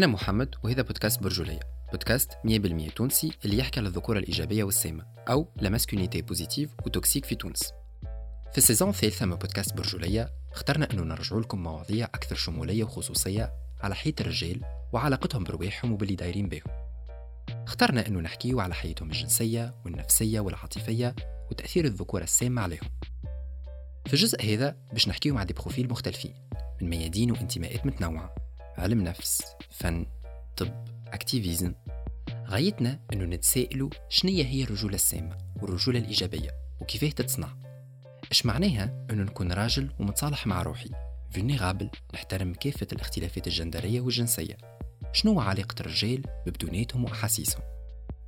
أنا محمد وهذا بودكاست برجولية. بودكاست 100% تونسي اللي يحكي على الذكورة الإيجابية والسامة أو la masculinité positive و toxique في تونس. في ال saison الثالثة من بودكاست برجولية اخترنا أنه نرجع لكم مواضيع أكثر شمولية وخصوصية على حياة الرجال وعلاقتهم برواحهم وباللي دايرين بهم اخترنا أنه نحكيو على حياتهم الجنسية والنفسية والعاطفية وتأثير الذكورة السامة عليهم. في الجزء هذا باش نحكيو مع des profils مختلفين من ميادين وانتماءات متنوعة. علم نفس فن طب activisme غايتنا إنه نتسائلوا شنية هي الرجولة السامة والرجولة الإيجابية وكيفاه تتصنع. اش معناها إنه نكون راجل ومتصالح مع روحي؟ vulnérable نحترم كافة الاختلافات الجندرية والجنسية. شنو علاقة الرجال ببدوناتهم وأحاسيسهم؟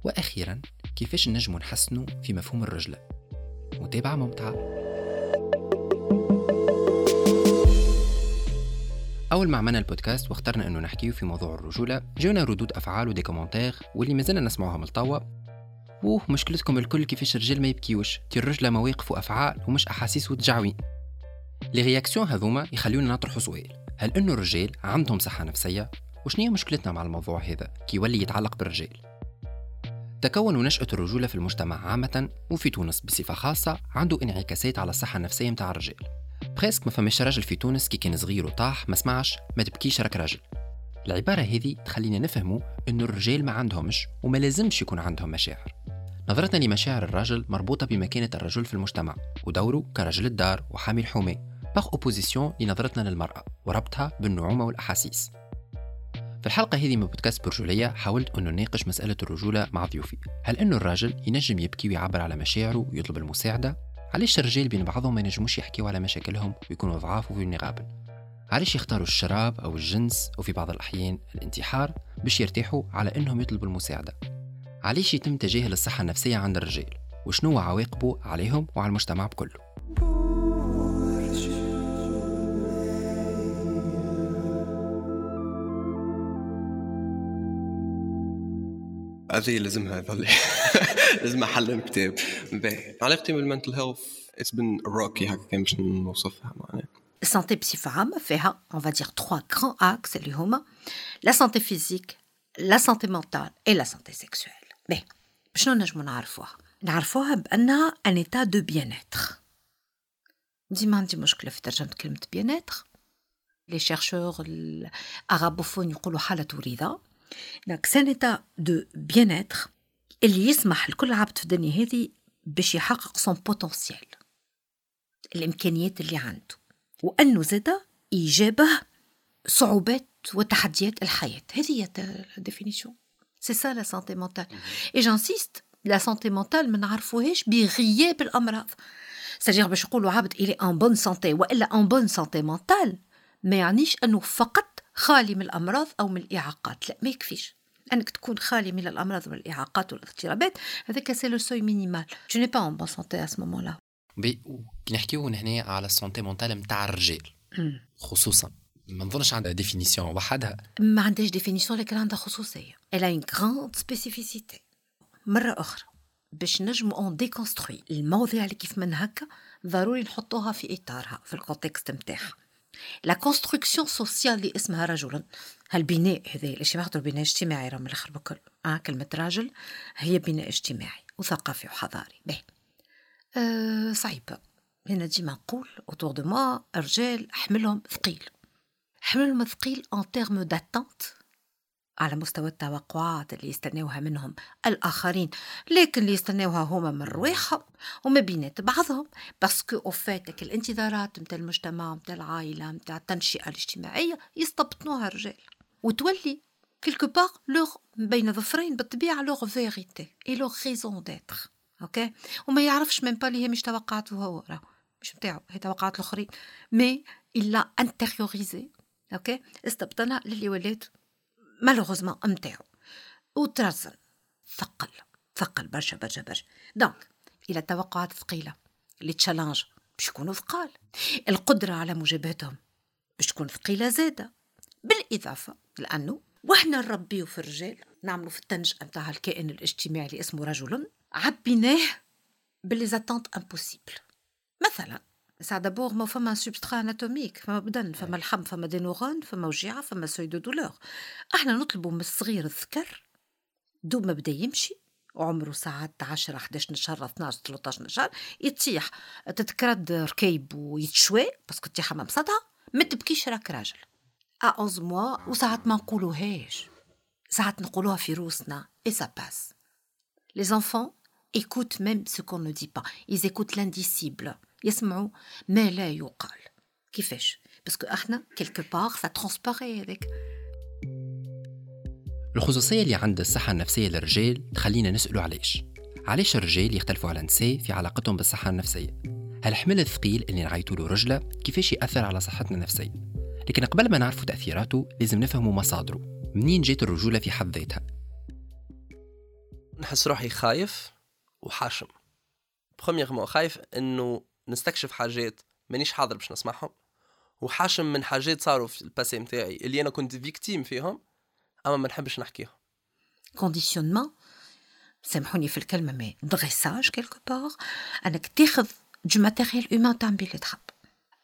وأخيرا كيفاش نجموا نحسنوا في مفهوم الرجلة؟ متابعة ممتعة. أول ما عملنا البودكاست واخترنا أنه نحكيه في موضوع الرجولة جونا ردود أفعال و des commentaires واللي مازلنا نسمعوها من التوا ووه مشكلتكم الكل كيفاش الرجال ما يبكيوش؟ تي الرجلة مواقف وأفعال ومش أحاسيس وتجعوين les réactions هذوما يخلونا نطرحوا سؤال. هل إنه الرجال عندهم صحة نفسية؟ وشنية مشكلتنا مع الموضوع هذا؟ كي يولي يتعلق بالرجال. تكون ونشأة الرجولة في المجتمع عامة وفي تونس بصفة خاصة عنده انعكاسات على الصحة النفسية متاع الرجال. Presque ما فماش راجل في تونس كي كان صغير وطاح ما سمعش ما تبكيش راك راجل. العبارة هذه تخلينا نفهموا إنه الرجال ما عندهمش وما لازمش يكون عندهم مشاعر. نظرتنا لمشاعر الرجل مربوطة بمكانة الرجل في المجتمع ودوره كرجل الدار وحامي الحومة par opposition لنظرتنا للمرأة وربطها بالنعومة والأحاسيس. في الحلقة هذه من بودكاست برجولية حاولت أنه نناقش مسألة الرجولة مع ضيوفي. هل أنه الراجل ينجم يبكي ويعبر على مشاعره ويطلب المساعدة؟ علاش الرجال بين بعضهم ما ينجموش يحكيوا على مشاكلهم ويكونوا ضعاف وفولنيرابل؟ علاش يختاروا الشراب أو الجنس وفي بعض الأحيان الانتحار باش يرتاحوا على أنهم يطلبوا المساعدة؟ علاش يتم تجاهل الصحة النفسية عند الرجال؟ وشنو عواقبه عليهم وعلى المجتمع بكله؟ هذه لازمها يظل لازمها حل كتاب باهي. علاقتي بال mental health it's been rocky هكا كان باش نوصفها معناها. ال santé بصفة عامة فيها on va dire trois axes اللي هما la santé physique la santé mentale et la santé sexuelle. باهي شنو نجمو نعرفوها. نعرفوها بأنها un état de bien-être. ديما عندي مشكلة في ترجمة كلمة bien-être. les chercheurs arabophones يقولوا حالة رضا donc c'est un état de bien-être اللي يسمح لكل عبد في الدنيا هذه باش يحقق son potentiel الامكانيات اللي عنده وانه زادا يجابه صعوبات وتحديات الحياة هذه هي ال définition c'est ça la santé mentale et j'insiste la santé mentale ما نعرفوهاش بغياب الامراض c'est-à-dire باش نقولوا عبد il est en bonne santé والا en bonne santé mentale ما يعنيش انه فقط خالي من الأمراض أو من الإعاقات. لا ما يكفيش. أنك تكون خالي من الأمراض والاعاقات والاضطرابات هذاك c'est le seuil minimal je n'ai pas une bonne santé à ce moment-là كي نحكيو هنا على ال santé mentale نتاع الرجال خصوصا. ما نظنش عندها définition وحدها. ما عندهاش définition لكن عندها خصوصية. elle a une grande spécificité مرة أخرى باش نجمو on déconstruit المواضيع اللي كيف من هكا ضروري نحطوها في إطارها في ال contexte نتاعها la construction sociale اللي اسمها رجل هالبناء هذا اللي يعتبر بناء اجتماعي راه من الأخر بكل. آه كلمة راجل هي بناء اجتماعي وثقافي وحضاري. به. أه صعيب. هنا ديما نقول autour de moi الرجال حملهم ثقيل. حملهم ثقيل en termes d'attentes على مستوى التوقعات اللي يستناوها منهم الآخرين لكن اللي يستناوها هما من رواحهم وما بينات بعضهم. parce que au fait que الانتظارات متاع المجتمع متاع العائلة متاع التنشئة الاجتماعية يستبطنوها الرجال وتولي quelque part leur بين ظفرين بالطبيعة leur vérité et leur raison d'être ok وما يعرفش من بالي هي مش توقعاته هو راه مش متاعو هي توقعات الآخرين. mais il a intériorisé ok استبطنها للي ولات مالوغوزمون نتاعو وترزن. ثقل. ثقل برشا برشا برشا. دونك إلى التوقعات ثقيله لي تشالنج. باش يكونوا ثقال. القدرة على مجابهتهم باش تكون ثقيلة زادة. بالإضافة لأنه وحنا نربيو في الرجال. نعملوا في التنج نتاع الكائن الاجتماعي اللي اسمه رجل. عبيناه باللي زاتونت امبوسيبل مثلا سا دابور ما فما سوبسترا اناتوميك فما بدن. فما الحم فما دي نورون فما وجيعة فما سوي دو دولور إحنا نطلبوا من الصغير الذكر. dès ma بدأ يمشي. وعمره ساعات 10 11 شهر 12 13 شهر. يتيح تتكرد ركيب ويتشوي parce que طيح ما بسطها ما تبكيش راك راجل. à 11 mois وساعات ما نقولوهاش. ساعات نقولوها في روسنا. et ça passe les enfants écoutent même ce qu'on ne dit pas. Ils écoutent l'indicible. يسمعوا ما لا يقال. كيفاش؟ parce que إحنا quelque part ça transparaît هذاك الخصوصية اللي عند الصحة النفسية للرجال تخلينا نسألوا علاش؟ علاش الرجال يختلفوا على النساء في علاقتهم بالصحة النفسية؟ هالحمل الثقيل اللي نعيطوا له رجولة كيفاش يأثر على صحتنا النفسية؟ لكن قبل ما نعرفوا تأثيراته لازم نفهموا مصادره. منين جات الرجولة في حد ذاتها؟ نحس روحي خايف وحاشم. premièrement خايف إنه نستكشف حاجات مانيش حاضر باش نسمعهم وحاشم من حاجات صاروا في ال passé متاعي اللي أنا كنت victime فيهم أما ما نحبش نحكيهم. conditionnement سامحوني في الكلمة mais dressage quelque part انك تاخذ du matériel humain تعمل اللي تحب.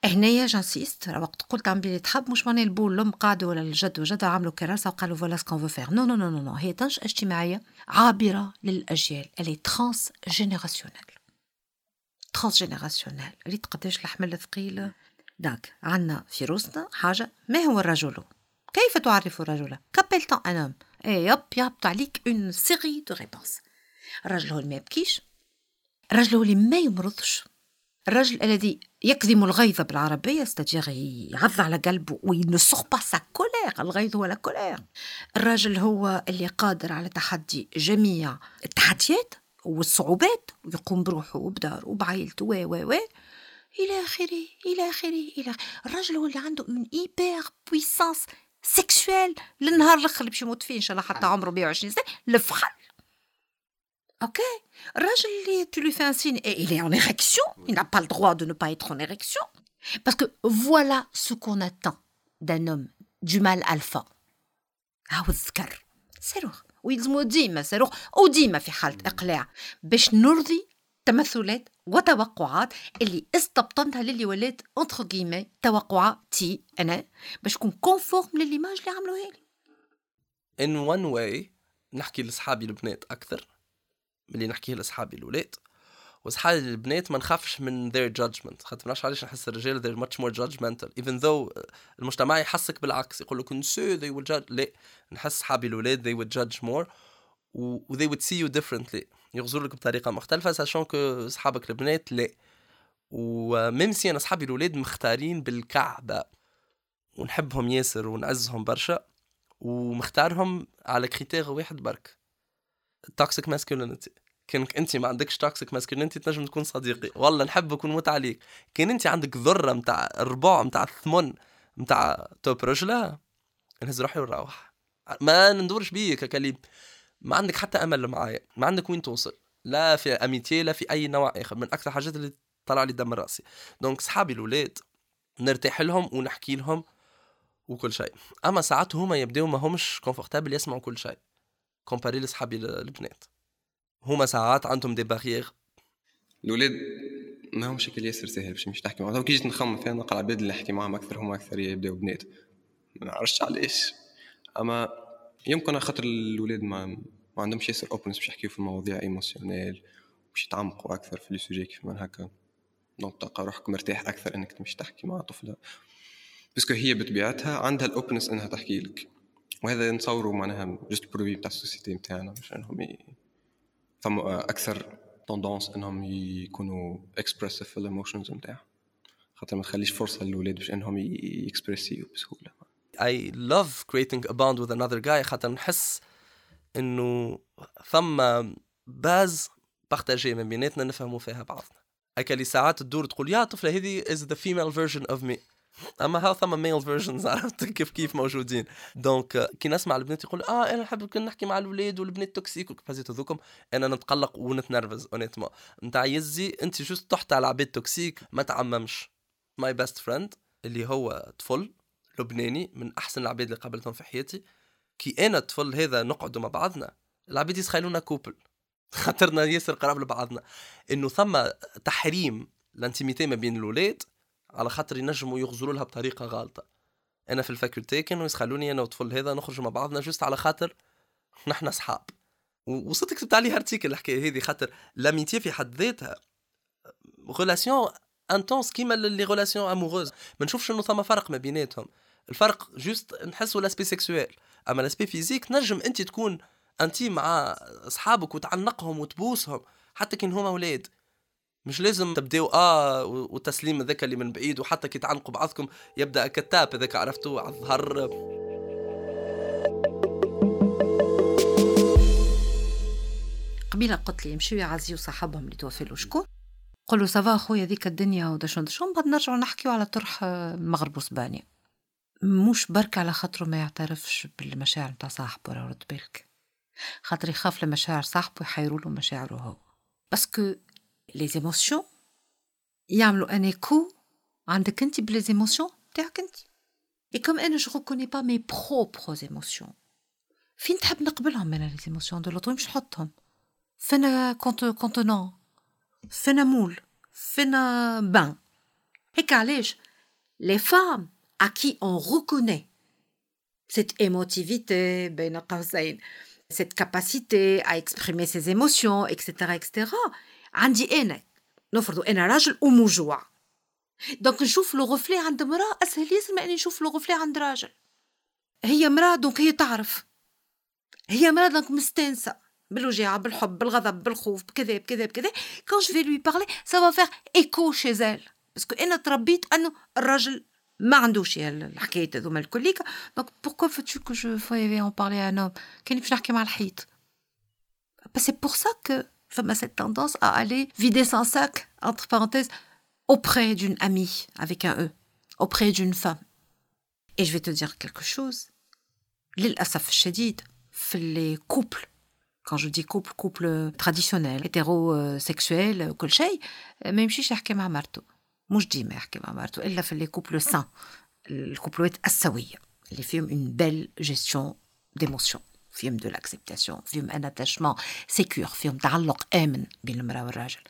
هنايا j'insiste وقت قلت تعمل اللي تحب مش معناه البول الام قعدوا ولا الجد وجدة عملوا كراسة وقالوا voilà ce qu'on veut faire non non non non هي تنشأة اجتماعية عابرة للأجيال. اللي transgénérationnel transgénérationnel ريت قداش الحمل الثقيل داك عندنا في روسنا حاجة ما هو الرجل؟ كيف تعرف الرجل؟ qu'appelle-t-on un homme. اي يب يهبط عليك une série de réponses الرجل هو اللي ما يبكيش الرجل هو اللي ما يمرضش. الرجل الذي يكظم الغيظ بالعربية c'est-à-dire يعض على قلبه وينسخ pas sa colère الغيظ هو la colère الرجل هو اللي قادر على تحدي جميع التحديات. والصعوبات ويقوم بروحه وبداره وبعائلته و و و إلى آخره إلى آخره إلى الرجل هو اللي عنده من hyperpuissance sexuelle للنهار الأخر اللي باش يموت فيه إن شاء الله حتى عمره 120 سنة الفحل Ok. رجلي, tu lui fais un signe et il est en érection. Il n'a pas le droit de ne pas être en érection. Parce que voilà ce qu'on attend d'un homme du mâle alpha. هاو الذكر صاروخ ويلزمو ديما صاروخ وديما في حالة إقلاع. باش نرضي تمثلات وتوقعات اللي استبطنتها للي ولات entre guillemets توقعاتي أنا باش نكون conforme ل l'image اللي عملوها لي. In one way نحكي لاصحابي البنات أكثر ملي نحكيه لاصحابي الولاد. وصحابي البنات ما نخافش من their judgment. خاطر ما علاش نحس الرجال they're much more judgmental. Even though المجتمع يحسك بالعكس يقول لك نسا they will judge. لا نحس صحابي الولاد they would judge more و they would see you differently. يغزر لك بطريقة مختلفة sachant que صحابك البنات لا. و même si أنا صحابي الولاد مختارين بالكعبة ونحبهم ياسر ونعزهم برشا ومختارهم على critère واحد برك. toxic masculinity كانك انت ما عندكش toxic masculinity تنجم تكون صديقي. والله نحبك ونموت عليك. كان انت عندك ذرة متاع الربع متاع الثمن متاع توب رجله نهز روحي ونروح ما ندورش بيك كليب. ما عندك حتى أمل معايا. ما عندك وين توصل. لا في amitié لا في أي نوع آخر. من أكثر حاجات اللي طلع لي دم رأسي. donc صحابي الاولاد نرتاح لهم ونحكي لهم وكل شيء. أما ساعات هما يبداو ما همش confortables يسمعوا كل شيء. comparé لصحابي البنات. هما ساعات عندهم des barrières الاولاد ما هم شكل ياسر سهل باش مش تحكي معاهم كي جيت نخمم فيها نلقى العباد اللي نحكي معاهم أكثر هما أكثر يبداو بنات. ما نعرفش علاش. أما يمكن خاطر الاولاد ما ما عندهمش ياسر openness باش يحكيو في المواضيع émotionnels باش يتعمقوا أكثر في les sujets كيف ما هكا. donc تلقى روحك مرتاح أكثر إنك تمشي تحكي مع طفلة. parce que هي بطبيعتها عندها ال openness إنها تحكي لك. وهذا نصوروا معناها juste produit بتاع ال société نتاعنا باش إنهم. فما أكثر tendance إنهم يكونوا expressifs في ال emotions نتاعهم خاطر ما تخليش فرصة للاولاد باش إنهم يكسبرسيو بسهولة. I love creating a bond with another guy خاطر نحس إنه ثم base partagée من بيناتنا نفهموا فيها بعضنا. هكا اللي ساعات تدور تقول يا طفلة هذه is the female version of me. أما هاو ثم male versions عرفت كيف كيف موجودين. donc كي نسمع البنات يقول آه أنا نحب نحكي مع الاولاد والبنات toxic وكيف ذوكم أنا نتقلق ونتنرفز honnêtement نتاع يزي أنت juste طحت على عباد toxic ما تعممش. my best friend اللي هو طفل لبناني من أحسن العباد اللي قابلتهم في حياتي. كي أنا الطفل هذا نقعدوا مع بعضنا. العباد يسخيلونا couple خاطرنا ياسر قراب لبعضنا. إنه ثم تحريم ال intimité ما بين الاولاد على خاطر ينجموا يغزروا لها بطريقة غالطه أنا في ال faculté كانوا يسخلوني أنا والطفل هذا نخرج مع بعضنا juste على خاطر نحن أصحاب. وصدق كتبت عليها article الحكاية هذه خاطر l'amitié في حد ذاتها. relation intense كيما les relations amoureuses ما نشوفش إنه ثم فرق ما بيناتهم. الفرق juste نحسوا l'aspect sexuel أما l'aspect physique نجم أنت تكون انتي مع أصحابك وتعنقهم وتبوسهم. حتى كان هما أولاد. مش لازم تبداو آه والتسليم هذاك اللي من بعيد وحتى كي تعلقوا بعضكم يبدأ كتاب هذاك عرفتوا على الظهر. قبيلة قلت لي يمشيو يعزيو صاحبهم اللي توفي له. شكون؟ قولوا سافا خويا ذيك الدنيا ودشون دشون بعد نرجعوا نحكيو على طرح المغرب وإسبانيا؟ مش برك على خاطره ما يعترفش بالمشاعر نتاع صاحبه راه رد بالك. خاطر يخاف لمشاعر صاحبه يحيروا له مشاعره هو. باسكو لي زيموسيون يعملوا ان ايكو عندك انت بلي زيموسيون تاعك انت اي كوم أنا جو ريكوني با مي بروبر زيموسيون فين تحب نقبلهم أنا لي زيموسيون دو لوطو مش نحطهم فينا كونت كونتونون فينا مول فينا بان هيك علاش لي فام à qui on reconnaît cette émotivité, بين قوسين cette capacité à exprimer ses émotions, etc., etc. عندي أنا نفرضوا أنا راجل وموجوع donc نشوف le reflet عند مرأة أسهل ياسر ما أني نشوف le reflet عند راجل. هي مرأة donc هي تعرف. هي مرأة donc مستانسة. بالوجاعة بالحب بالغضب بالخوف بكذا بكذا بكذا. quand je vais lui parler ça va faire écho chez elle parce que أنا تربيت أنه الراجل ما عندوش الحكايات هذوما الكليكا دونك بوركوا فوتو كو جو فايفي اون بارلي ان كاني باش نحكي مع الحيط. بس سي بور سا كو فما cette tendance à aller vider son sac, entre parenthèses, auprès d'une amie, avec un E, auprès d'une femme. Et je vais te dire quelque chose. للأسف الشديد في les couples quand je dis couple couple traditionnel hétérosexuel كل شيء ما يمشيش يحكي مع مرته مش ديما يحكي مع مرته الا في لي كوبل سان الكوبلوات السويه اللي فيهم اون بيل جيستيون ديموسيون فيهم de l'acceptation فيهم un attachement sécure فيهم تعلق آمن بين المرأة والراجل.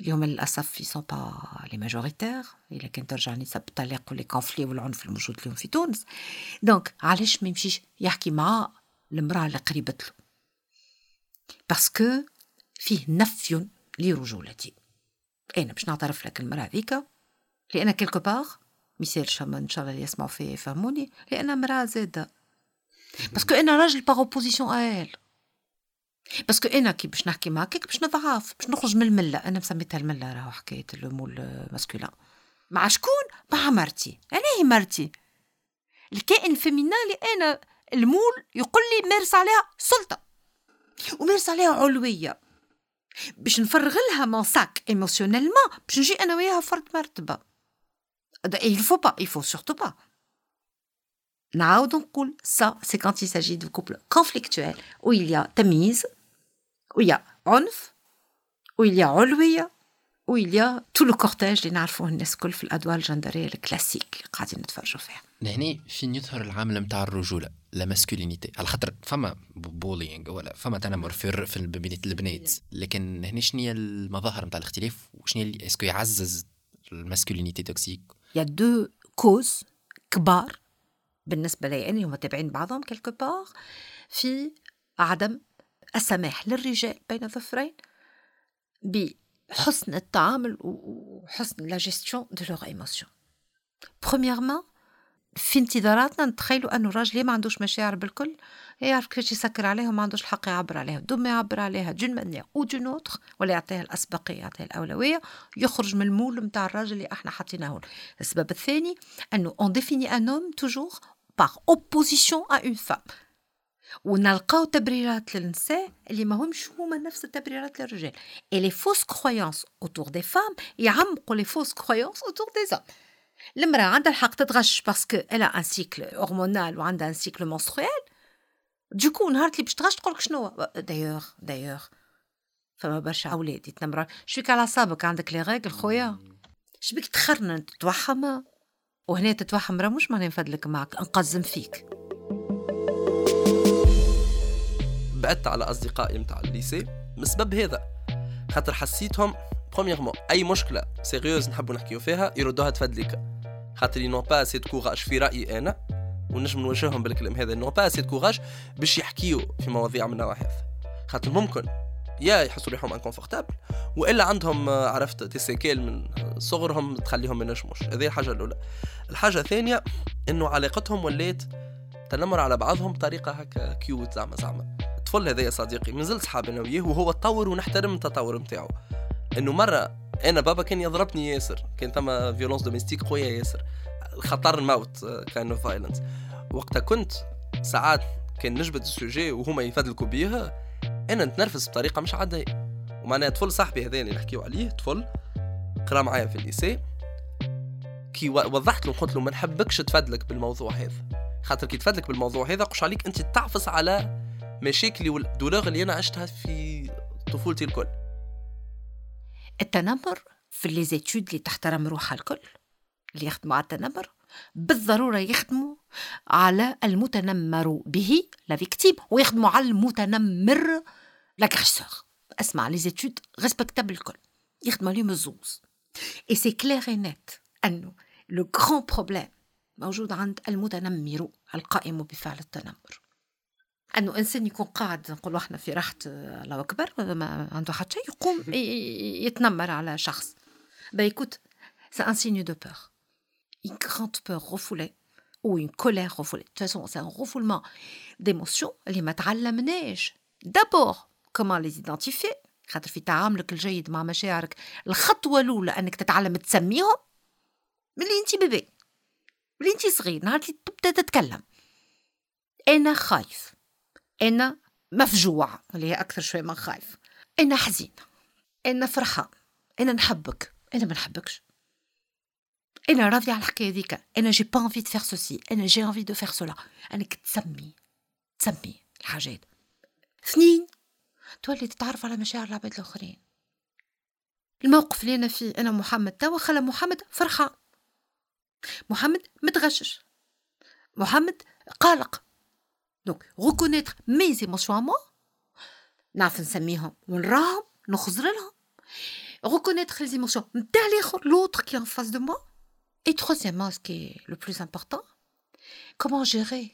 اليوم للأسف sont pas les majoritaires إلا كان ترجع نسب الطلاق و les conflits والعنف الموجود اليوم في تونس. donc علاش ما يمشيش يحكي مع المرأة اللي قريبت له؟ باسكو فيه نفي لرجولتي أنا باش نعترف لك المرأة هذيك لأن كيلكو باغ مثال شما إن شاء الله اللي يسمعوا فيه يفهموني لأن مرأة زادة. باسكو أنا راجل باغ اوبوزيسيون ال باسكو أنا كي باش نحكي معاك باش نضعف باش نخرج من المله أنا مسميتها المله راهو حكايه المول ماسكولين مع شكون مع مرتي أنا هي مرتي الكائن الفيمينا اللي أنا ال moule يقول لي مارس عليها سلطه ومارس عليها علويه باش نفرغ لها mon sac émotionnellement باش نجي أنا وياها فرد مرتبه il faut pas il pas نعاود نقول ça c'est quand il s'agit de conflictuel où il y a تمييز où il y a عنف où il y a علويه où il y a tout le cortège اللي نعرفوه الناس الكل في الادوار الجندريه ال classiques اللي قاعدين نتفرجوا فيها لهنا فين يظهر العامل نتاع الرجوله la masculinité على خاطر فما bullying ولا فما تنمر في في البنات لكن هنا شنو هي المظاهر نتاع الاختلاف وشنو est-ce que يعزز ال masculinité toxique il y a deux causes كبار بالنسبة لي أنا هما تابعين بعضهم quelque part في عدم السماح للرجال بين الظفرين بحسن التعامل وحسن la gestion de leurs émotions premièrement في انتظاراتنا نتخيلوا أنه الراجل ما عندوش مشاعر بالكل يعرف كيفاش يسكر عليها وما عندوش الحق يعبر عليها. دوم يعبر عليها d'une manière ou d'une autre ولا يعطيها الأسبقية يعطيها الأولوية يخرج من ال moule نتاع الراجل اللي إحنا حاطيناه السبب الثاني أنه on définit un homme toujours par opposition à une femme ونلقاو تبريرات للنساء اللي ما همش هما نفس التبريرات للرجال. et les fausses croyances autour des femmes يعمقوا les fausses croyances autour des hommes المرأة عندها الحق تتغش parce qu'elle a un cycle hormonal وعندها un cycle menstruel du coup نهار اللي باش تغش تقولك شنو؟ دايوغ دايوغ فما برشا أولاد يتنمر شبيك على أعصابك عندك les règles خويا. شبيك تخرن تتوحم. وهنا تتوحم راه مش ماني نفدلك معك نقزم فيك. بعدت على أصدقائي متاع ال lycée من سبب هذا. خاطر حسيتهم premièrement أي مشكلة sérieuse نحبوا نحكيو فيها يردوها تفدليك خاطر ils n'ont pas ce courage في رأيي أنا ونجم نوجههم بالكلام هذا ils n'ont pas ce courage باش يحكيو في مواضيع من هذا خاطر ممكن يا يحسوا روحهم inconfortables وإلا عندهم آه، عرفت séquelles من صغرهم تخليهم ما ينجموش. هذه الحاجة الأولى. الحاجة الثانية إنه علاقتهم ولات تنمر على بعضهم بطريقة هكا cute زعما زعما. الطفل هذا يا صديقي مازلت صحاب أنا وياه وهو تطور ونحترم التطور نتاعو. إنه مرة أنا بابا كان يضربني ياسر كان ثم violence domestique قويه ياسر. خاطر ال amount كان of violence وقتها كنت ساعات كان نجبد ال sujet وهما يفدلكوا بيها. أنا نتنرفز بطريقة مش عادية. ومعناها طفل صاحبي هذا اللي نحكيو عليه طفل قرأ معايا في ال lycée كي وضحت له قلت له ما نحبكش تفدلك بالموضوع هذا. خاطر كي تفدلك بالموضوع هذا قش عليك أنت تعفص على مشاكلي وال douleurs اللي أنا عشتها في طفولتي الكل. التنمر في les études اللي تحترم روحها الكل اللي يخدموا على التنمر؟ بالضرورة يخدموا على المتنمر به la victime ويخدموا على المتنمر l'agresseur اسمع les études respectables الكل يخدموا عليهم الزوز. et c'est clair et net أنه le grand problème موجود عند المتنمر القائم بفعل التنمر. أنه إنسان يكون قاعد نقول إحنا في راحة الله أكبر ما عنده حتى شيء يقوم يتنمر على شخص. Bah écoute c'est un signe de peur. Une grande peur refoulée ou une colère refoulée. De toute façon c'est un refoulement d'émotions ما تعلمناش d'abord comment les identifier? خاطر في تعاملك الجيد مع مشاعرك. الخطوة الأولى أنك تتعلم تسميهم من اللي أنت bébé من اللي أنت صغير نهار اللي تبدأ تتكلم. أنا خايف. أنا مفجوع اللي هي أكثر شوي من خايف. أنا حزين أنا فرحان أنا نحبك. أنا ما نحبكش. أنا راضية على الحكاية ذيك أنا j'ai pas envie de faire ceci أنا j'ai envie de faire cela أنك تسمي تسمي الحاجات. اثنين تولي تتعرف على مشاعر العباد الآخرين. الموقف اللي أنا فيه أنا محمد توا خلى محمد فرحان محمد متغشش. محمد قلق. donc reconnaître mes émotions moi نعرف نسميهم. ونراهم نخزر لهم. reconnaître les émotions نتاع الآخر qui est en face de moi. et troisièmement ce qui est le plus important comment gérer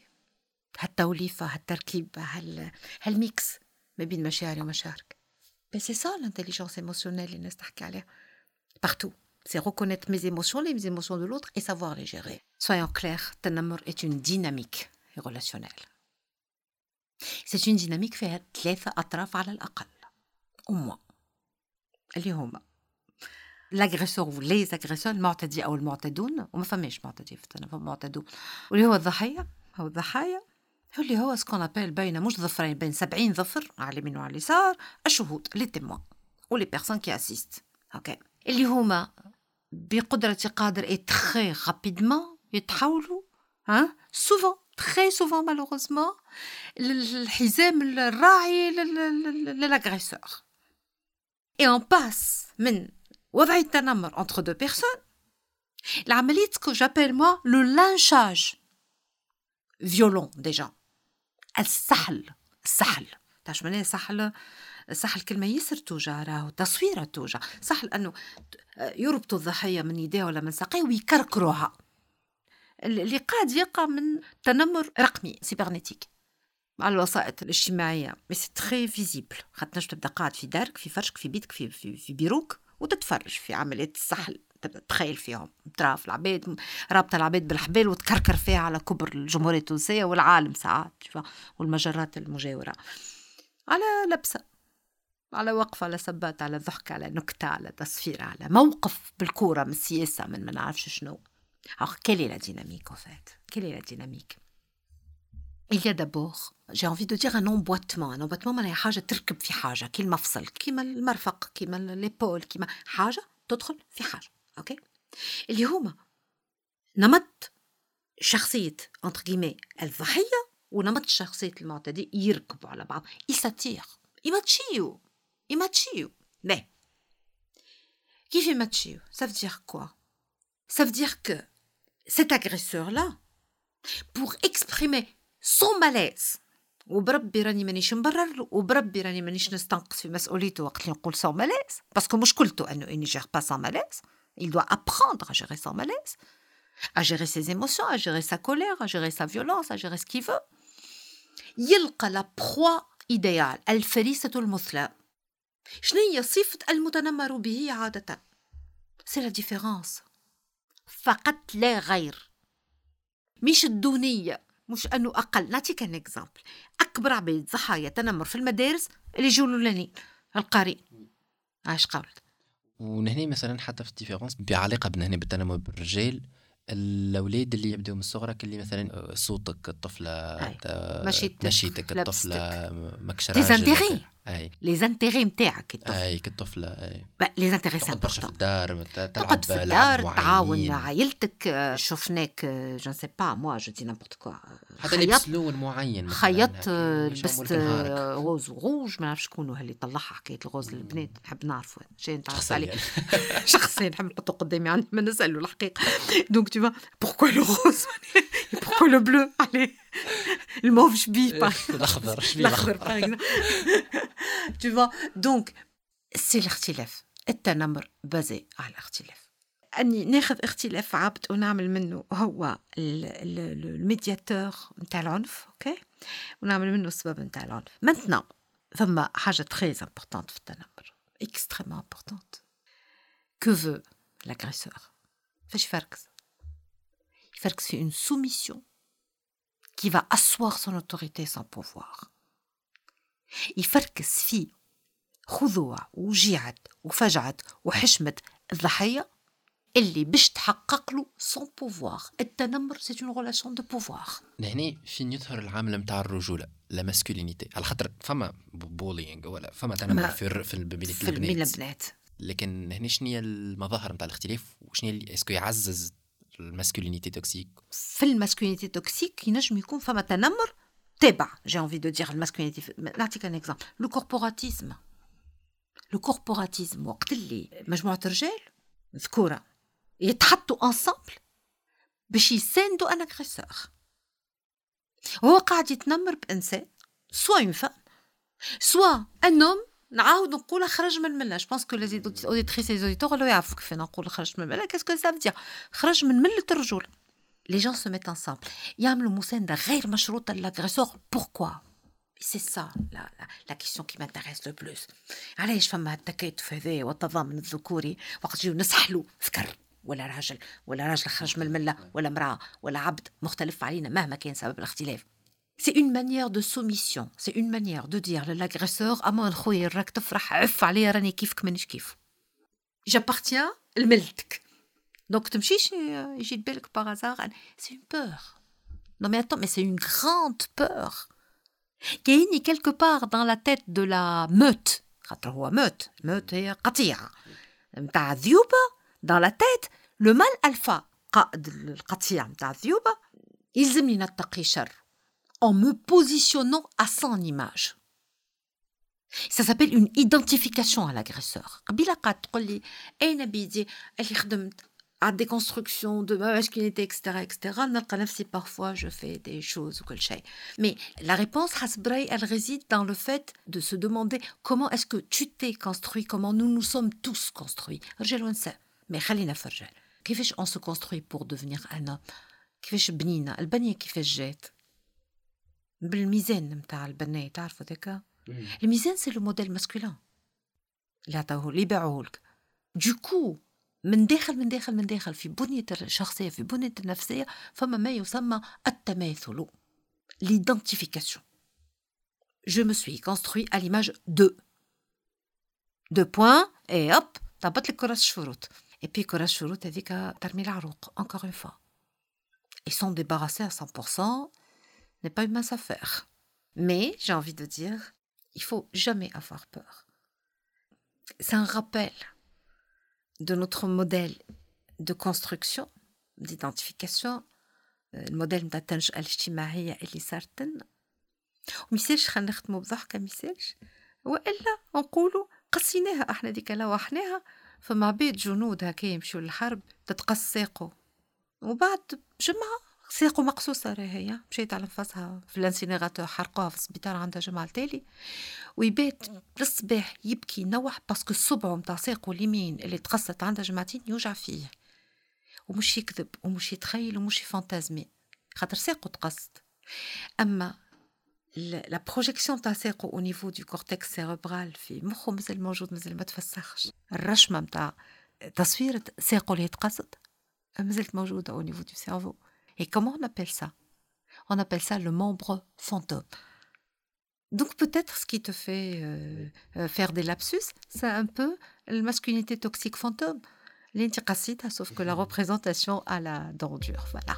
هالتوليفة هالتركيب هال هالميكس ما بين مشاعري ومشاعرك ben c'est ça l'intelligence émotionnelle اللي الناس تحكي عليها partout c'est reconnaître mes émotions les émotions de l'autre et savoir les gérer soyons clairs التنمر est une dynamique relationnelle c'est une dynamique فيها ثلاثة أطراف على الأقل au moins اللي هما لاغريسور ولي اغريسور المعتدي أو المعتدون وما فماش معتدي في التنمر معتدون واللي هو الضحية أو الضحايا اللي هو ce qu'on appelle بين مش ظفرين بين سبعين ظفر على اليمين وعلى اليسار الشهود les témoins و les personnes qui assistent OK اللي هما بقدرة قادر et très rapidement يتحولوا souvent très souvent malheureusement الحزام الراعي ل l'agresseur et on passe من وضع التنمر entre deux personnes. العملية que j'appelle moi le lynchage. Violent déjà. السحل السحل. تعرف معناها سحل سحل كلمة يسر توجع راهو تصويرة توجع. سحل أنه يربطوا الضحية من يديه ولا من ساقيه ويكركروها. اللي قاعد يقع من تنمر رقمي cybernétique. مع الوسائط الاجتماعية. mais c'est très visible خاطر تبدأ قاعد في دارك في فرشك في بيتك في, في, في بيروك. وتتفرج في عملية السحل تخيل فيهم طراف العباد رابطة العباد بالحبال وتكركر فيها على كبر الجمهورية التونسية والعالم ساعات والمجرات المجاورة. على لبسة على وقفة على سبات على ضحك على نكتة على تصفير على موقف بالكورة من السياسة من ما نعرفش شنو. la dynamique en fait Quelle est la dynamique Il y a d'abord, j'ai envie de dire un emboîtement. Un emboîtement معناها حاجة تركب في حاجة كي المفصل كيما المرفق كيما ليبول كيما حاجة تدخل في حاجة OK اللي هما نمط شخصية entre guillemets الضحية ونمط شخصية المعتدي يركبوا على بعض c'est-à-dire يماتشيو يماتشيو mais كيف يماتشيو ça veut dire quoi? Ça veut dire que cet agresseur là pour exprimer son malaise وبربي راني مانيش نبرر وبربي راني مانيش نستنقص في مسؤوليته وقت اللي نقول son malaise parce que مشكلته أنه il ne gère pas son malaise il doit apprendre à gérer son malaise à gérer ses émotions à gérer sa colère à gérer sa violence à gérer ce qu'il veut. يلقى la proie idéale الفريسة المثلى. شنو هي صفة المتنمر به عادة؟ c'est la différence فقط لا غير. مش الدونية. مش أنه أقل. نعطيك un exemple أكبر عبيد ضحايا تنمر في المدارس اللي يجوا الأولانيين القارئ. عاش قولت ونهني مثلا حتى في ال différence بعلاقة بنهني بالتنمر بالرجال الأولاد اللي يبداو من صغرك اللي مثلا صوتك الطفلة مشيتك مشيتك الطفلة ماكش راجل أي. les intérêts نتاعك أي كطفله أي. les intérêts c'est برشا في الدار تقعد في الدار تعاون عائلتك شفناك je sais pas moi je dis n'importe quoi حتى لبس لون معين خيطت لبست rose و rouge ما نعرفش شكون اللي طلعها حكاية ال rose للبنات نحب نعرفوا شيء نتعرف عليه. شخصيا. نحب نحطه قدامي عندي ما نسأله الحقيقة. donc tout va pourquoi le rose pourquoi le bleu علاه ال mauve شبيه الاخضر شبيه الاخضر tu vois donc c'est الاختلاف التنمر basé على الاختلاف اني ناخذ اختلاف عبد ونعمل منه هو ال médiateur نتاع العنف أوكي ونعمل منه السبب نتاع العنف maintenant ثم حاجة très importante في التنمر extrêmement importante que veut l'agresseur فاش يفركس يفركس في une soumission qui va asseoir son autorité son pouvoir. يفركس في خضوع وجيعة وفجعة وحشمة الضحية اللي باش تحقق له son pouvoir التنمر c'est une relation de pouvoir لهني فين يظهر العامل نتاع الرجولة la masculinité على خاطر فما bullying ولا فما تنمر في في بين البنات. لكن هنا شنو هي المظاهر نتاع الاختلاف وشنو هي est-ce que يعزز ال masculinité toxique في ال masculinité toxique ينجم يكون فما تنمر تبع j'ai envie de dire ال masculinité نعطيك un exemple le corporatisme le corporatisme وقت اللي مجموعه رجال ذكوره يتحطوا ensemble باش يساندوا un agresseur هو قاعد يتنمر بانسان soit une femme soit un homme نعاود نقولها خرج من الملة. je pense que les auditrices les auditeurs ولاو يعرفوا كيف نقول خرج من الملة. qu'est-ce que ça veut dire خرج من ملة الرجوله les gens se mettent ensemble يعملوا مساندة غير مشروطة لل agresseur. pourquoi c'est ça la la question qui m'intéresse le plus علاش فما التكاتف هذايا والتضامن الذكوري؟ وقت نجيو نسحلوا ذكر ولا راجل ولا راجل خرج من الملة ولا امرأة ولا عبد. مختلف علينا مهما كان سبب الاختلاف. C'est une manière de soumission, c'est une manière de dire à l'agresseur J'appartiens, donc tu euh, j'ai de belle par hasard, c'est une peur. Non mais attends, mais c'est une grande peur. Qui est quelque part dans la tête de la meute. meute, meute et dans la tête le mal alpha. il en me positionnant à son image. Ça s'appelle une identification à l'agresseur. قبيلة قاعد تقول لي أين بيدي اللي خدمت à déconstruction de ma masculinité, etc., etc. نلقى نفسي parfois je fais des choses ou كل شيء. Mais la réponse حسب elle réside dans le fait de se demander comment est-ce que tu t'es construit, comment nous nous sommes tous construits. رجال ونساء. Mais خلينا في الرجال. كيفاش on se construit pour devenir un homme؟ كيفاش بنينا؟ البنية كيفاش جات؟ بالميزان نتاع البناية تعرفوا ذاك الميزان سي لو موديل ماسكولين اللي عطاوه اللي باعوه لك. دوكو من داخل من داخل من داخل في بنية الشخصية في بنية النفسية فما ما يسمى التماثل. L'identification. Je me suis construit à l'image de. Deux points et hop طبت لك كرة الشروط et puis كرة الشروط هذيك ترمي العروق encore une fois. Ils sont débarrassés à 100% n'est pas une mince affaire. Mais j'ai envie de dire, il faut jamais avoir peur. C'est un rappel de notre modèle de construction, d'identification, le modèle نتاع التنشئة الاجتماعية اللي صارت لنا وميسالش خلينا نختمو بضحكة ميسالش وإلا نقولوا قصيناها إحنا ديك لوحناها فما عبيد جنود هكا يمشوا للحرب تتقص ساقو وبعد جمعة ساقوا مقصوصة راهي مشيت على نفسها في الانسينيراتور حرقوها في السبيطار عندها جمعة التالي ويبات للصباح يبكي نوح parce que الصبع متاع ساقو اليمين اللي تقصت عندها جمعتين يوجع فيه. ومش يكذب ومش يتخيل ومش يفانتازمي. خاطر ساقو تقصت. أما la projection تاع ساقو au niveau du cortex cérébral في مخه مازال موجود مازال ما تفسخش. الرشمة نتاع تصوير ساقو اللي تقصت مازالت موجودة au niveau du cerveau. et comment on appelle ça on appelle ça le membre fantôme donc peut-être ce qui te fait euh, euh, faire des lapsus c'est un peu la masculinité toxique fantôme l'intéressite sauf que la représentation à la dent dure voilà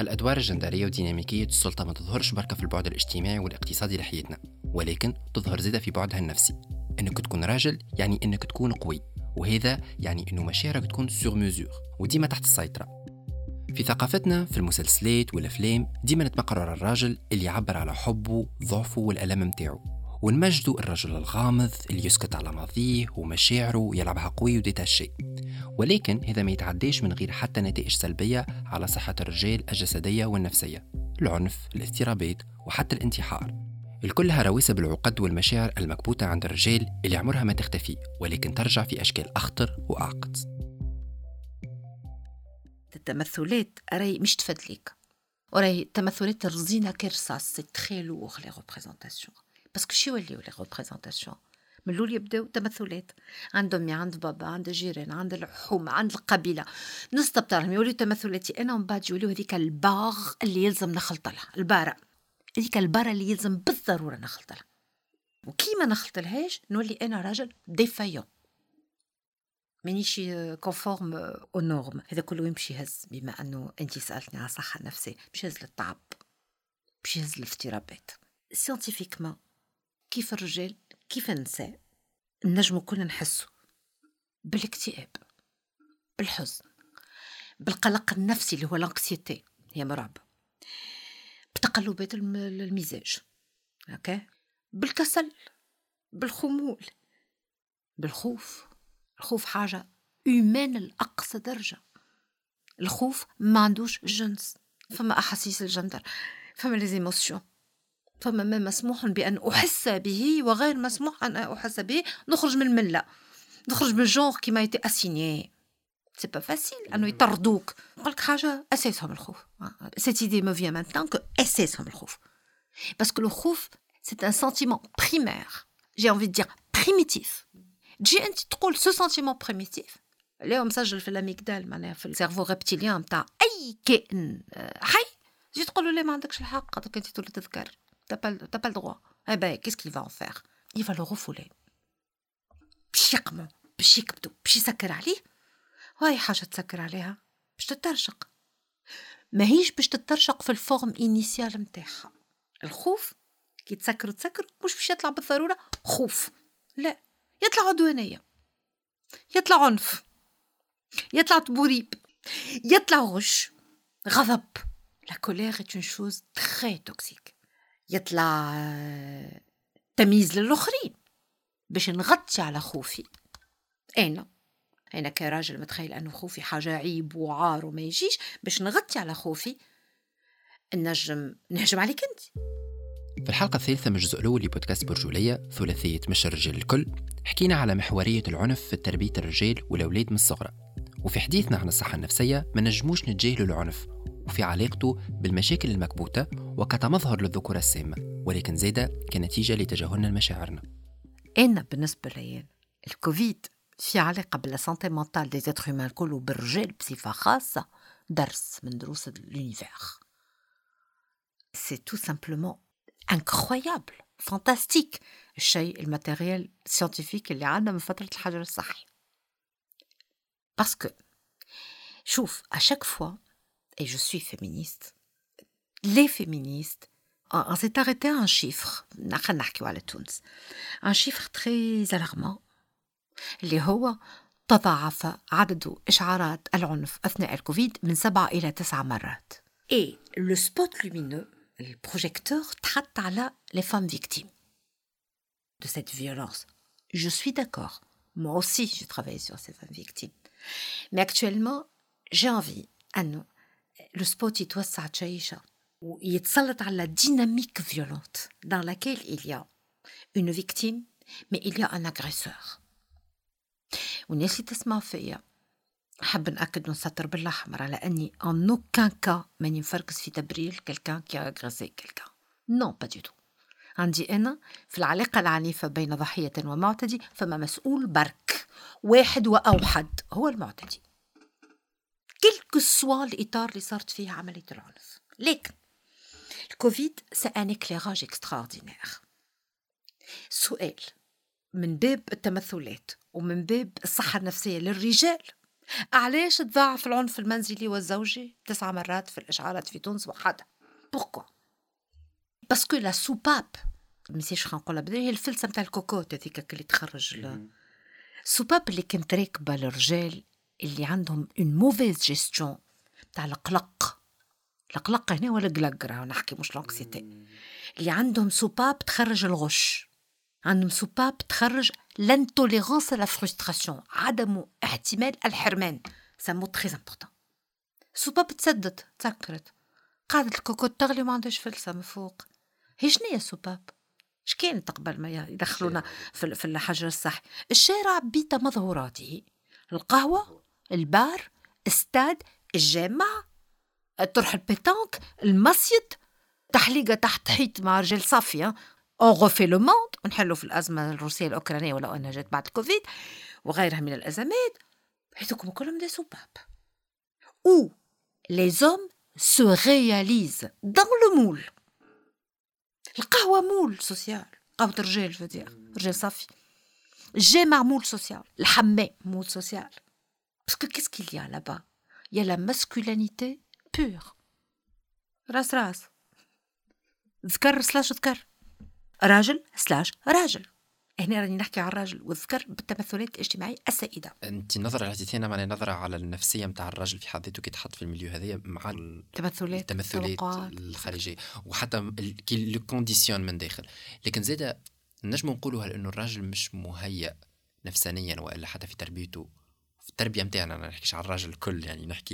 الأدوار الجندرية وديناميكية السلطة ما تظهرش بركة في البعد الاجتماعي والاقتصادي لحياتنا ولكن تظهر زيادة في بعدها النفسي إنك تكون راجل يعني إنك تكون قوي وهذا يعني إنه مشاعرك تكون سور ميزور وديما تحت السيطرة في ثقافتنا في المسلسلات والأفلام ديما نتمقر على الراجل اللي يعبر على حبه ضعفه والألم متاعه. ونمجدوا الرجل الغامض اللي يسكت على ماضيه ومشاعره ويلعبها قوي وديتاشي ولكن هذا ما يتعداش من غير حتى نتائج سلبية على صحة الرجال الجسدية والنفسية. العنف الاضطرابات وحتى الانتحار. الكلها رواسب العقد والمشاعر المكبوتة عند الرجال اللي عمرها ما تختفي ولكن ترجع في أشكال أخطر وأعقد. التمثلات راهي مش تفدليك وراهي التمثلات الرزينة كارثة c'est très lourd les représentations parce que شنو يوليو les représentations من الأول يبداو تمثلات. عند أمي عند بابا عند الجيران عند الحومه عند القبيلة. نستبطرهم يوليو تمثلاتي. أنا ومن بعد يوليو هذيك ال barre اللي يلزم نخلط لها البارة. هذيك البارة اللي يلزم بالضرورة نخلط لها وكيما نخلط لهاش نولي أنا راجل défaillant مانيش conforme aux normes هذا كله يمشي يهز؟ بما أنه انت سألتني على الصحه النفسيه باش يهز للتعب باش يهز الاضطرابات scientifiquement كيف الرجال؟ كيف النساء؟ نجمو كلنا نحسو. بالاكتئاب. بالحزن. بالقلق النفسي اللي هو l'anxiété هي مرعب بتقلبات المزاج أوكي؟ بالكسل. بالخمول. بالخوف. الخوف حاجة humaine لأقصى درجة. الخوف ما عندوش جنس. فما أحاسيس الجندر فما les émotions فما ما مسموح بأن أحس به وغير مسموح أن أحس به. نخرج من الملة. نخرج من ال genre qui m'a été assigné c'est pas facile أنه يطردوك. نقول لك حاجة اساسهم الخوف. cette idée me vient maintenant que اساسهم الخوف. parce que le خوف c'est un sentiment premier j'ai envie dire primitif تجي انت تقول ce sentiment primitif اللي هو مسجل في ال amygdale معناها في ال cerveau reptilien نتاع اي كائن حي تجي تقول له لا ما عندكش الحق خاطر انت تولي تذكر droit. Eh ben, qu'est-ce qu'il va en faire? Il va le refouler. باش يقمعو باش يكبتو باش يسكر عليه وهي حاجة تسكر عليها باش تترشق ماهيش باش تترشق في ال forme initiale متاعها الخوف كي تسكر وتسكر مش باش يطلع بالضرورة خوف لا يطلع عدوانية يطلع عنف يطلع تبوريب يطلع غش غضب. la colère est une chose très toxique. يطلع تمييز للآخرين باش نغطي على خوفي. أنا أنا كراجل متخيل أنه خوفي حاجة عيب وعار وما يجيش باش نغطي على خوفي؟ نجم نهجم عليك أنت. في الحلقة الثالثة من الجزء الأول لبودكاست برجولية ثلاثية مش الرجال الكل حكينا على محورية العنف في تربية الرجال والأولاد من الصغرى. وفي حديثنا عن الصحة النفسية ما نجموش نتجاهلوا العنف وفي علاقته بالمشاكل المكبوتة وكتمظهر للذكورة السامة ولكن زادة كنتيجة لتجاهلنا لمشاعرنا. أنا بالنسبة لي الكوفيد في علاقة بال santé mentale des êtres humains الكل وبالرجال بصفة خاصة درس من دروس ال univers c'est tout simplement incroyable fantastique الشيء ال matériel scientifique اللي عندنا من فترة الحجر الصحي parce que شوف à chaque fois et je suis féministe, les féministes, on s'est arrêté à un chiffre, un chiffre très alarmant. اللي هو تضاعف عدد إشعارات العنف أثناء الكوفيد من سبعة إلى تسعة مرات. Et le spot lumineux, le projecteur, traite على les femmes victimes de cette violence. Je suis d'accord. Moi aussi, j'ai travaillé sur ces femmes victimes. Mais actuellement, j'ai envie, à nous, لو سبوت يتوسع تشيشة ويتسلط على ديناميك فيولونت dans laquelle il y a une victime mais il y a un agresseur والناس اللي تسمع فيا نحب نأكد ونسطر بالأحمر على أني en aucun cas ماني نفركس في تبرير qui a agressé quelqu'un. Non pas du tout. عندي أنا في العلاقة العنيفة بين ضحية ومعتدي فما مسؤول برك. واحد وأوحد هو المعتدي. quel que soit الإطار اللي صارت فيه عملية العنف. لكن الكوفيد c'est un éclairage extraordinaire. سؤال من باب التمثلات ومن باب الصحة النفسية للرجال. علاش تضاعف العنف المنزلي والزوجي؟ تسع مرات في الإشعارات في تونس وحدها. pourquoi parce que la soupape منسيش نقولها بدري هي الفلسة متاع الكوكوت هذيك اللي تخرج ال soupape اللي كانت راكبة للرجال اللي عندهم une mauvaise gestion تاع القلق. القلق هنا ولا قلق راه نحكي مش l'anxiété اللي عندهم soupape تخرج الغش. عندهم soupape تخرج l'intolérance la frustration عدم احتمال الحرمان. ce mot très important soupape تسدت تسكرت. قاعدة الكوكوت تغلي وما عندهاش فلسة من فوق. هي شنو هي ال soupape اش كانت قبل ما يدخلونا في, في الحجر الصحي الشارع بيت مظهوراته. القهوة البار استاد الجامع تروح ال pétanque المسجد. تحليقة تحت حيط مع رجال صافية on refait le monde ونحلوا في الأزمة الروسية الأوكرانية ولو أنها جات بعد الكوفيد وغيرها من الأزمات. هاذوكم كلهم des soupapes ou les hommes se réalisent dans le moule. القهوة moule social قهوة الرجال فدير رجال صافي. الجامع moule social الحمام moule social parce que qu'est-ce qu'il y a là-bas؟ Il y a la masculinité pure. راس راس. ذكر slash ذكر. راجل slash راجل. هنا راني نحكي على الراجل والذكر بالتمثلات الاجتماعية السائدة. أنت النظرة اللي عطيتينا معناها نظرة على النفسية نتاع الراجل في حد ذاته كي تحط في ال milieu هذايا مع التمثلات التمثلات. الخارجية. وحتى les conditions من داخل. لكن زيدا نجم نقولوا هل إنه الراجل مش مهيأ نفسانيا وإلا حتى في تربيته؟ في التربية نتاعنا أنا نحكيش على الراجل الكل يعني نحكي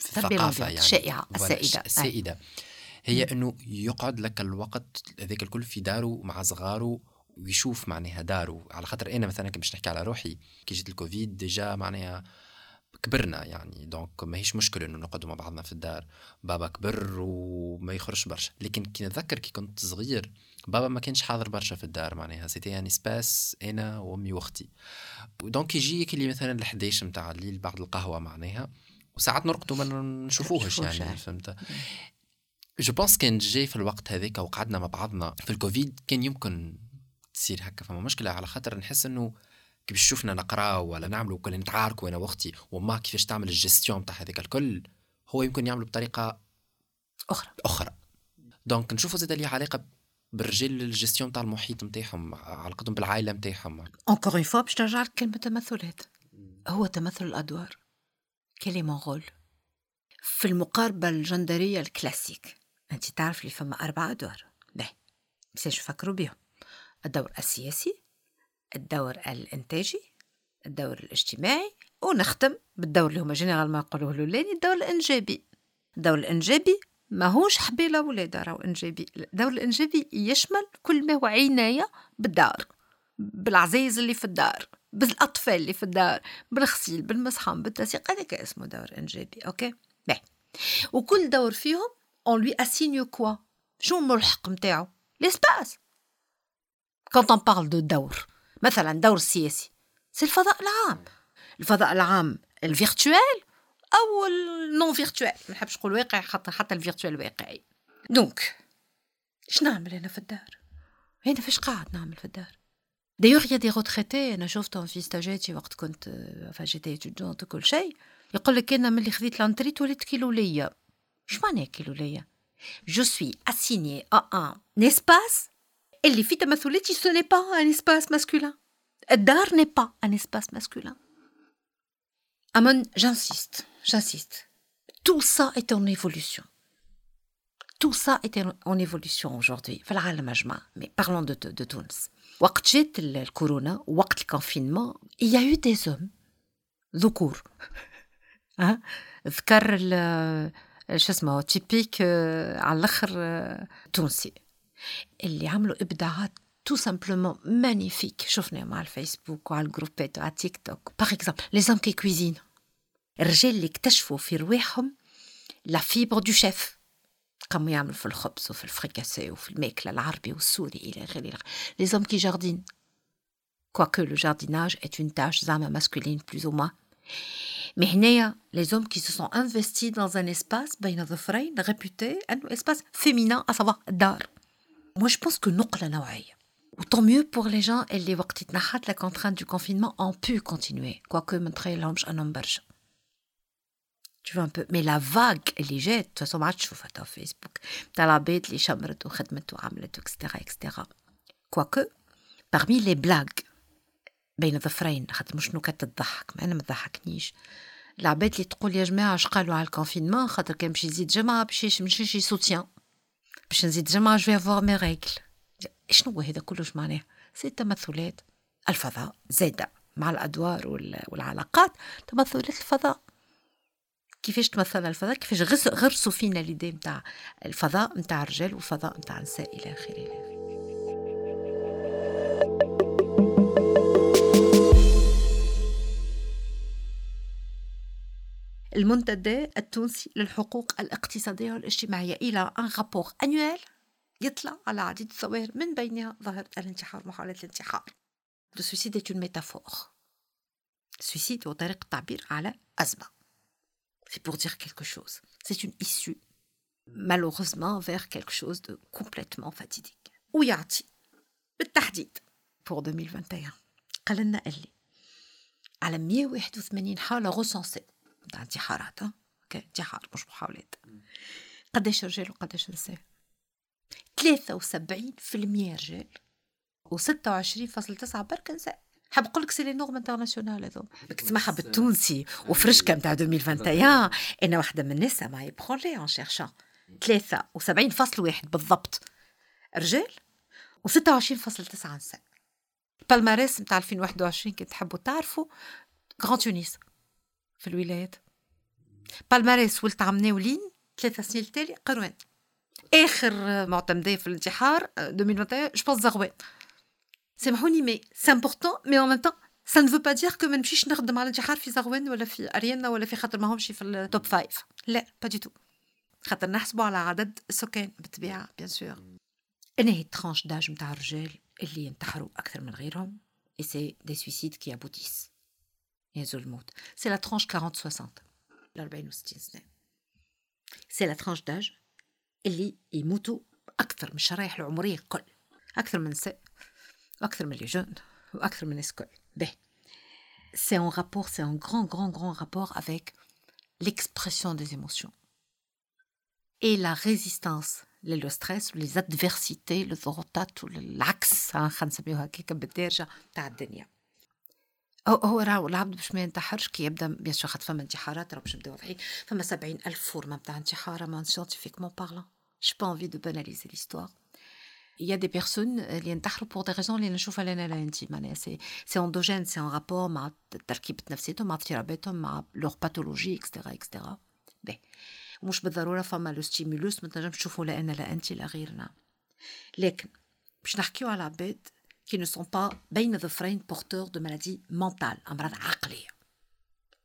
في الثقافة يعني. الشائعة، voilà، السائدة. الش- السائده هي إنه يقعد لك الوقت هذاك الكل في داره مع صغاره ويشوف معناها داره. على خاطر أنا مثلا كي باش نحكي على روحي كي جيت الكوفيد déjà معناها كبرنا يعني. donc ماهيش مشكل إنه نقعدوا مع بعضنا في الدار. بابا كبر وما يخرجش برشا. لكن كي نتذكر كي كنت صغير بابا ما كانش حاضر برشا في الدار معناها. c'était un espace أنا وأمي وأختي. donc يجي اللي مثلا ال 11 نتاع الليل بعد القهوة معناها وساعات نرقدوا ما نشوفوهش يعني. فهمت؟ je pense كان جاي في الوقت هذاك وقعدنا مع بعضنا في الكوفيد كان يمكن تصير هكا فما مشكلة على خاطر نحس إنه كي باش تشوفنا نقراو ولا نعملوا كل نتعاركوا أنا وأختي وما كيفاش تعمل الجستيون تاع هذاك الكل هو يمكن يعملوا بطريقة أخرى. أخرى. donc نشوفوا زاد ليها علاقة بالرجال الجستيون تاع المحيط نتاعهم علاقتهم بالعائلة نتاعهم encore une fois باش نرجع لك كلمة تمثلات. هو تمثل الأدوار. كلمة rôle في المقاربة الجندرية الكلاسيك. أنت تعرف لي فما أربع أدوار باهي. مساش نفكروا بيهم. الدور السياسي الدور الإنتاجي الدور الاجتماعي ونختم بالدور اللي هما général ما يقولوه الأولاني الدور الإنجابي. الدور الإنجابي ماهوش حبيلة ولادة راهو إنجابي. الدور الإنجابي يشمل كل ما هو عناية بالدار بالعزايز اللي في الدار بالأطفال اللي في الدار بالغسيل بالمسحم بالتسيق هذاك اسمه دور إنجابي أوكي؟ باهي. وكل دور فيهم on lui assigne quoi شو الملحق نتاعو l'espace quand on parle de دور مثلا دور سياسي c'est الفضاء العام الفضاء العام ال virtuel أو ال non virtuel ما نحبش نقول واقع حتى حتى ال virtuel واقعي donc اش نعمل أنا في الدار هنا فاش قاعد نعمل في الدار d'ailleurs il y a des retraités أنا شفتهم في ستاجاتي وقت كنت آه، j'étais étudiante وكل شيء يقول لك أنا ملي خذيت la retraite وليت كي الولية اش معناها كي الولية je suis assigné à un espace اللي في تمثلاتي ce n'est pas un espace masculin الدار n'est pas un espace masculin hein j'insiste j'insiste tout ça est en évolution. Tout ça est en- en évolution aujourd'hui. في العالم أجمع mais parlons de, de, de تونس وقت جات ال- الكورونا وقت ال confinement il y a eu des hommes. ذكور ها ذكر ال- شو اسمه typique آه، على الأخر آه، تونسي. اللي عملوا إبداعات tout simplement magnifiques. شفناهم على الفيسبوك وعلى الجروبات وعلى تيك توك. par exemple les hommes qui cuisinent الرجال اللي اكتشفوا في رواحهم la fibre de chef قاموا يعملوا في الخبز وفي الفريكاسي وفي الماكلة العربي والسوري إلى آخره لي زوم كي جاردين quoique le jardinage est une tâche zama masculine plus ou moins. mais هنايا les hommes qui se sont investis dans un espace بين ظفرين réputé un espace féminin à savoir دار moi je pense que نقلة نوعية Autant mieux pour les gens اللي وقت تنحت la contrainte du confinement ont pu continuer quoique ما نتخيلهمش انهم برشا tu vois un peu mais la vague اللي جات de toute façon ما عادش تشوفها تو فيسبوك تاع العباد اللي شمرت وخدمت وعملت اكسترا اكسترا quoique parmi les blagues بين ظفرين خاطر مش نكت تضحك ما أنا ما تضحكنيش. العباد اللي تقول يا جماعة اش قالوا على الكونفينمون خاطر كان باش يزيد جمعه باش مش شي سوتيان باش نزيد جمعه جو افوار مي ريغل شنو هذا كله معناه؟ سي تمثلات الفضاء زايدة مع الأدوار والعلاقات تمثلات الفضاء. كيفاش تمثل الفضاء؟ كيفاش غرسوا فينا ليدي نتاع الفضاء نتاع الرجال والفضاء نتاع النساء إلى آخره. المنتدى التونسي للحقوق الاقتصادية والاجتماعية إلى أن رابور أنويل يطلع على عديد الظواهر من بينها ظاهرة الانتحار محاولة الانتحار suicide est une métaphore. Suicide هو طريقة التعبير على أزمة. C'est pour dire quelque chose. C'est une issue, malheureusement, vers quelque chose de complètement fatidique. ويعطي بالتحديد pour 2021 قال لنا اللي على 181 حالة غوسونسي نتاع انتحارات أوكي انتحار مش محاولات. قداش رجال وقداش نساء 73% رجال و 26.9 برك نساء. حاب نقول لك c'est les normes internationales هذو. تسمعها بالتونسي وفرشكة نتاع 2021 أنا واحدة من الناس معي projet en cherchant 73.1 بالضبط رجال و 26.9 نساء. palmarès نتاع 2021 كي تحبوا تعرفوا grand تونس في الولايات. palmarès ولت عام ناولين ثلاثة سنين التالي قروان. آخر معتمديه في الانتحار 2021 je pense زغوان. سامحوني mais c'est important mais en même temps ça ne veut pas dire que ما نمشيش نخدم على الانتحار في زغوان ولا في أريانا ولا في خاطر ماهمش في ال top five لا pas du tout خاطر نحسبوا على عدد السكان بالطبيعة bien sûr أنا هي ال tranche d'âge نتاع الرجال اللي ينتحروا أكثر من غيرهم et c'est des suicides qui aboutissent يهزوا الموت c'est la tranche 40 60 ل 40 و 60 سنه c'est la tranche d'âge اللي يموتوا أكثر من الشرايح العمرية الكل أكثر من النساء وأكثر من les jeunes وأكثر من الناس الكل به c'est un rapport, c'est un grand, grand, grand rapport avec l'expression des émotions. Et la résistance le stress les adversités الضغوطات والعكس خلينا نسميوها هكاك بالدارجه تاع الدنيا هو هو راهو العبد باش ما ينتحرش كي يبدأ bien sûr خاطر فما انتحارات راه باش نبداو واضحين فما سبعين ألف فورمة نتاع انتحار mais scientifiquement parlant j'ai pas envie de banaliser l'histoire. Il y a des personnes اللي ينتحروا pour des raisons اللي نشوفها لنا لا انت معناها c'est c'est endogène c'est en rapport مع تركيبة نفسيتهم مع اضطراباتهم مع leur pathologie et cetera et cetera باهي مش بالضرورة فما le stimulus ما تنجمش تشوفوا لا أنا لا انت لا غيرنا لكن باش نحكيو على عباد qui ne sont pas بين ظفرين porteurs de maladies mentales امراض عقلية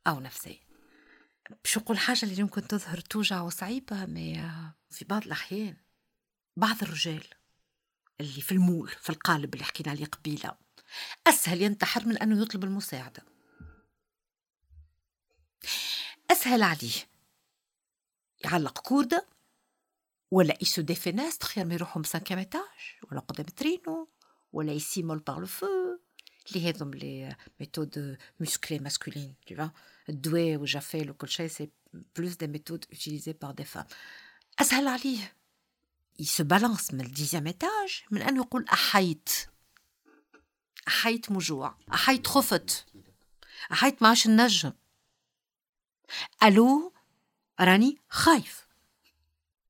أو نفسية باش نقول حاجة اللي يمكن تظهر توجع وصعيبة mais في بعض الأحيان بعض الرجال اللي في ال moule في القالب اللي حكينا عليه قبيلة أسهل ينتحر من أنه يطلب المساعدة أسهل عليه يعلق كوردة ولا يسو دي فيناستر خير ما يروحوا مسانكيام ايتاج ولا قدام ترينو ولا يسيمول بار لو فو اللي هذم لي ميثود مسكلي ماسكولين tu vois. الدواء والجافيل وكل شيء سي بلوس دي ميثود utilisées par des femmes. أسهل عليه يسو بالانس من الديزيام ايتاج من أنه يقول أحيت أحيت مجوع أحيت خفت أحيت معاش النجم ألو راني خايف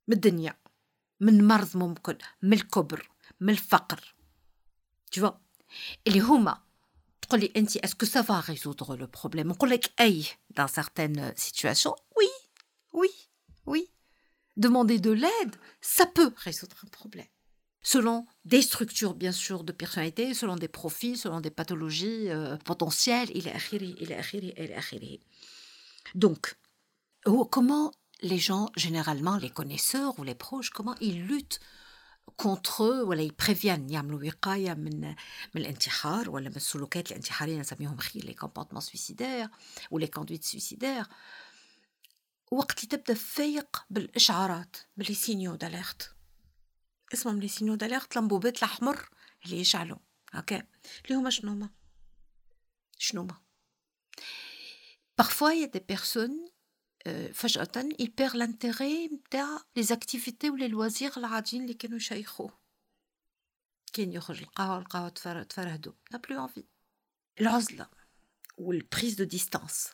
من الدنيا من مرض ممكن من الكبر من الفقر tu اللي هما تقول لي انت اسكو سا فا ريزودر لو بروبليم نقول لك اي dans certaines situations oui oui oui demander de l'aide, ça peut résoudre un problème. Selon des structures, bien sûr, de personnalité, selon des profils, selon des pathologies euh, potentielles, il est il est Donc, comment les gens, généralement les connaisseurs ou les proches, comment ils luttent eux ولا ي préviennent يعملوا وقايه من من الانتحار ولا من السلوكات الانتحارية نسميهم خير les comportements suicidaires و les conduites suicidaires وقت تبدأ فايق بالإشعارات ب les signaux d'alerte اسمهم les signaux d'alerte الانبوبات الأحمر اللي يشعلوا. هكا اللي هما شنو هما؟ شنو هما؟ Y a des personnes فجأة il perd l'intérêt نتاع les activités و les loisirs العاديين اللي كانوا يشيخوه كان يخرج القهوة القهوة تفرهدو n'a plus envie العزلة والبريز دو ديستانس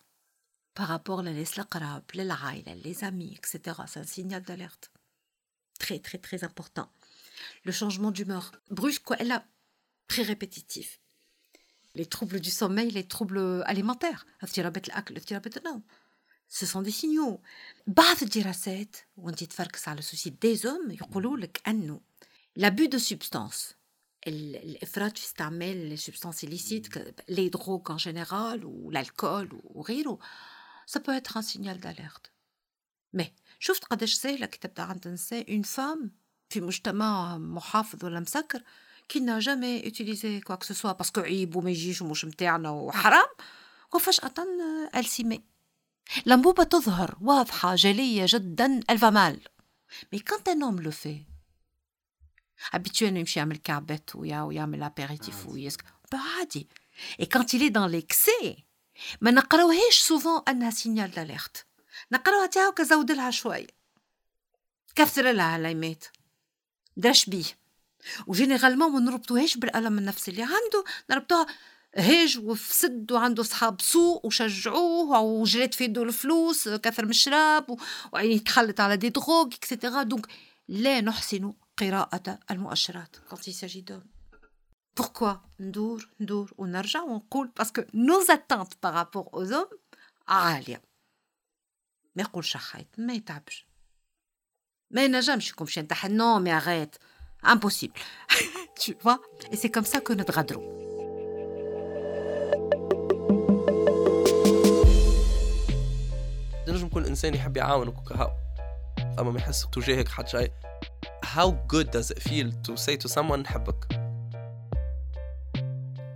بارابور للناس القراب للعائلة les amis etc c'est un signal d'alerte très très très important le changement d'humeur brusque elle a très répétitif les troubles du sommeil les troubles alimentaires اضطرابات الأكل اضطرابات النوم ce sont des signaux. بعض الدراسات وانت تفركس على ال suicide des hommes يقولوا لك انه l'abus de substances الافراط في استعمال ال substances illicite les drogues en général ou l'alcool ou غيره ça peut être un signal d'alerte. Mais شفت قداش سهلة كي تبدا عند انسان une femme في مجتمع محافظ ولا مسكر qui n'a jamais utiliser quoi que ce soit parce que عيب وما يجيش ومش متاعنا وحرام وفجأة السيمي الانبوبة تظهر واضحة جلية جدا elle va mal mais quand un homme le fait habitué يمشي يعمل كعبات ويعمل apéritif ويسك عادي et quand il est dans l'excès ما نقراوهاش souvent انها signal d'alerte نقراوها تاعو كزود لها شوي كثر لها علامات داش بيه وجينيرالمون ما نربطوهاش بالالم النفسي اللي عنده نربطوها هاج وفسد وعنده صحاب سوء وشجعوه وجريت في يدو الفلوس كثر من الشراب وعيني تخلت على دي دروغ اكسيتيرا دونك لا نحسن قراءة المؤشرات. Quand il s'agit d'hommes. Pourquoi ندور ندور ونرجع ونقول باسكو nos attentes par rapport aux hommes عالية. ما يقولش حيط ما يتعبش. ما ينجمش يكون باش ينتحل نو مي اغيت impossible. Tu vois? Et c'est comme ça que نتغدروا الإنسان يحب يعاونك وكهو. أما ما يحس تجاهك حد شيء. How good does it feel to say to someone نحبك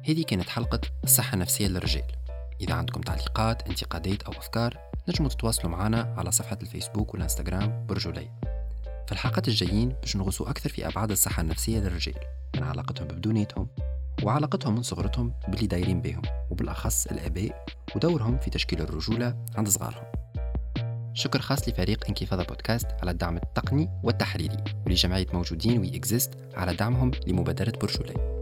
هذه كانت حلقة الصحة النفسية للرجال. إذا عندكم تعليقات انتقادات أو أفكار نجموا تتواصلوا معنا على صفحة الفيسبوك والإنستغرام برجولي في الحلقات الجايين باش نغوصوا أكثر في أبعاد الصحة النفسية للرجال من علاقتهم ببدونيتهم وعلاقتهم من صغرتهم باللي دايرين بهم وبالأخص الآباء ودورهم في تشكيل الرجولة عند صغارهم. شكر خاص لفريق انكفاضة بودكاست على الدعم التقني والتحريري ولجمعية موجودين وي على دعمهم لمبادرة بورشولي